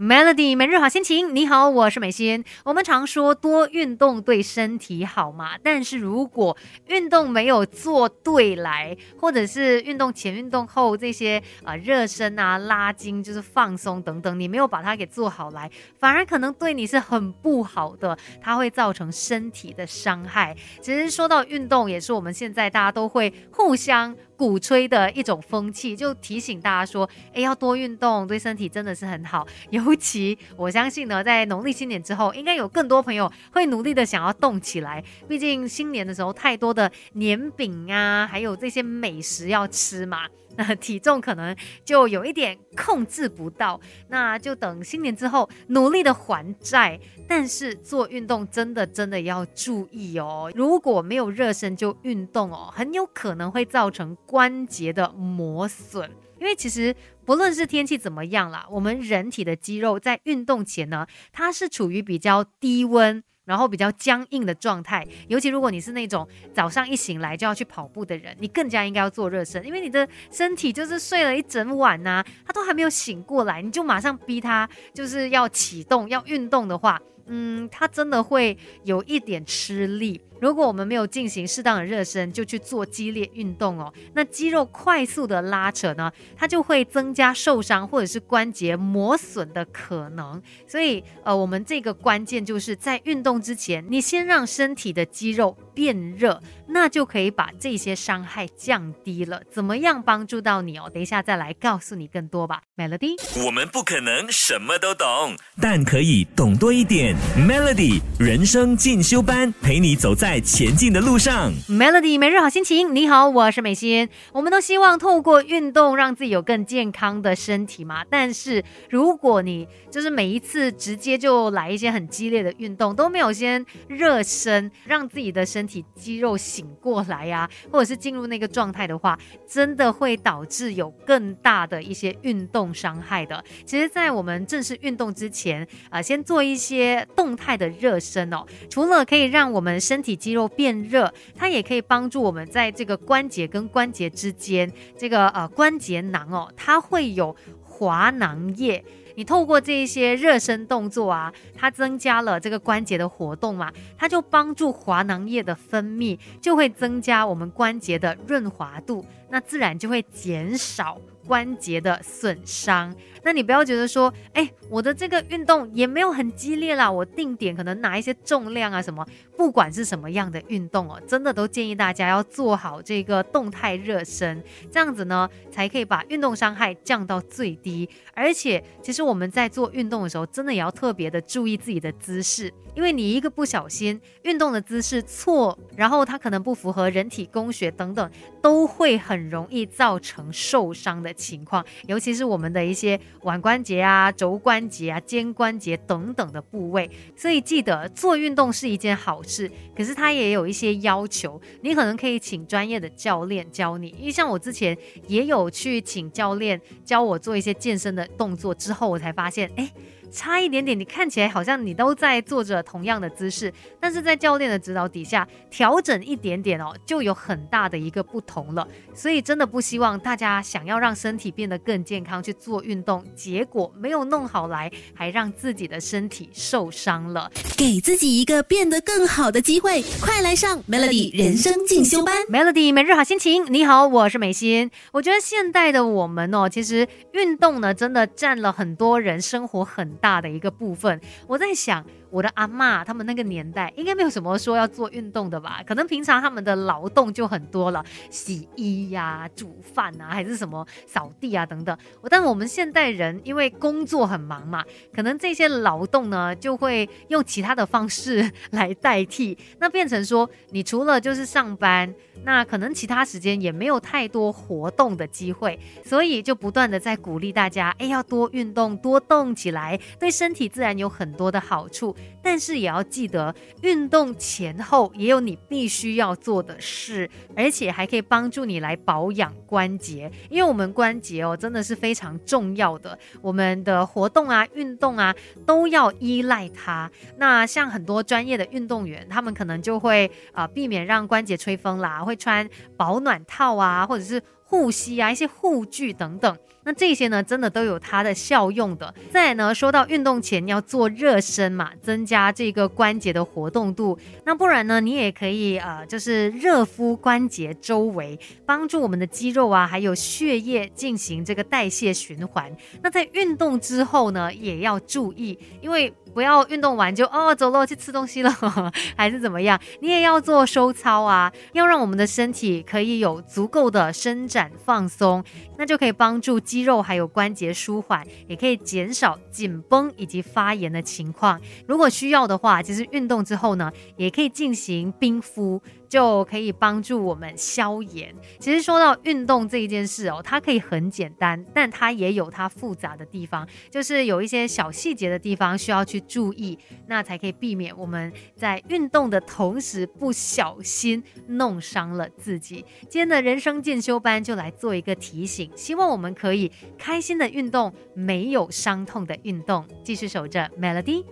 Melody 每日好心情，你好，我是美心。我们常说多运动对身体好嘛，但是如果运动没有做对来，或者是运动前、运动后这些呃热身啊、拉筋，就是放松等等，你没有把它给做好来，反而可能对你是很不好的，它会造成身体的伤害。其实说到运动，也是我们现在大家都会互相。鼓吹的一种风气，就提醒大家说，哎，要多运动，对身体真的是很好。尤其我相信呢，在农历新年之后，应该有更多朋友会努力的想要动起来。毕竟新年的时候，太多的年饼啊，还有这些美食要吃嘛。那体重可能就有一点控制不到，那就等新年之后努力的还债。但是做运动真的真的要注意哦，如果没有热身就运动哦，很有可能会造成关节的磨损。因为其实不论是天气怎么样啦，我们人体的肌肉在运动前呢，它是处于比较低温。然后比较僵硬的状态，尤其如果你是那种早上一醒来就要去跑步的人，你更加应该要做热身，因为你的身体就是睡了一整晚呐，他都还没有醒过来，你就马上逼他就是要启动要运动的话。嗯，他真的会有一点吃力。如果我们没有进行适当的热身，就去做激烈运动哦，那肌肉快速的拉扯呢，它就会增加受伤或者是关节磨损的可能。所以，呃，我们这个关键就是在运动之前，你先让身体的肌肉变热，那就可以把这些伤害降低了。怎么样帮助到你哦？等一下再来告诉你更多吧。Melody，我们不可能什么都懂，但可以懂多一点。Melody 人生进修班，陪你走在在前进的路上。Melody 每日好心情，你好，我是美心。我们都希望透过运动让自己有更健康的身体嘛。但是如果你就是每一次直接就来一些很激烈的运动，都没有先热身，让自己的身体肌肉醒过来呀，或者是进入那个状态的话，真的会导致有更大的一些运动伤害的。其实，在我们正式运动之前啊，先做一些。动态的热身哦，除了可以让我们身体肌肉变热，它也可以帮助我们在这个关节跟关节之间，这个呃关节囊哦，它会有滑囊液。你透过这一些热身动作啊，它增加了这个关节的活动嘛，它就帮助滑囊液的分泌，就会增加我们关节的润滑度，那自然就会减少。关节的损伤，那你不要觉得说，哎，我的这个运动也没有很激烈啦，我定点可能拿一些重量啊什么，不管是什么样的运动哦，真的都建议大家要做好这个动态热身，这样子呢，才可以把运动伤害降到最低。而且，其实我们在做运动的时候，真的也要特别的注意自己的姿势，因为你一个不小心，运动的姿势错，然后它可能不符合人体工学等等，都会很容易造成受伤的。情况，尤其是我们的一些腕关节啊、肘关节啊、肩关节等等的部位，所以记得做运动是一件好事，可是它也有一些要求，你可能可以请专业的教练教你，因为像我之前也有去请教练教我做一些健身的动作，之后我才发现，哎。差一点点，你看起来好像你都在做着同样的姿势，但是在教练的指导底下调整一点点哦，就有很大的一个不同了。所以真的不希望大家想要让身体变得更健康去做运动，结果没有弄好来，还让自己的身体受伤了。给自己一个变得更好的机会，快来上 Melody 人生进修班。Melody 每日好心情，你好，我是美心。我觉得现代的我们哦，其实运动呢，真的占了很多人生活很。大的一个部分，我在想。我的阿妈他们那个年代应该没有什么说要做运动的吧？可能平常他们的劳动就很多了，洗衣呀、煮饭啊，还是什么扫地啊等等。但我们现代人因为工作很忙嘛，可能这些劳动呢就会用其他的方式来代替，那变成说你除了就是上班，那可能其他时间也没有太多活动的机会，所以就不断的在鼓励大家，哎，要多运动，多动起来，对身体自然有很多的好处。但是也要记得，运动前后也有你必须要做的事，而且还可以帮助你来保养关节，因为我们关节哦真的是非常重要的，我们的活动啊、运动啊都要依赖它。那像很多专业的运动员，他们可能就会啊避免让关节吹风啦，会穿保暖套啊，或者是护膝啊、一些护具等等。那这些呢，真的都有它的效用的。再呢，说到运动前要做热身嘛，增加这个关节的活动度。那不然呢，你也可以呃，就是热敷关节周围，帮助我们的肌肉啊，还有血液进行这个代谢循环。那在运动之后呢，也要注意，因为。不要运动完就哦走了去吃东西了，还是怎么样？你也要做收操啊，要让我们的身体可以有足够的伸展放松，那就可以帮助肌肉还有关节舒缓，也可以减少紧绷以及发炎的情况。如果需要的话，其实运动之后呢，也可以进行冰敷。就可以帮助我们消炎。其实说到运动这一件事哦，它可以很简单，但它也有它复杂的地方，就是有一些小细节的地方需要去注意，那才可以避免我们在运动的同时不小心弄伤了自己。今天的人生进修班就来做一个提醒，希望我们可以开心的运动，没有伤痛的运动。继续守着 Melody。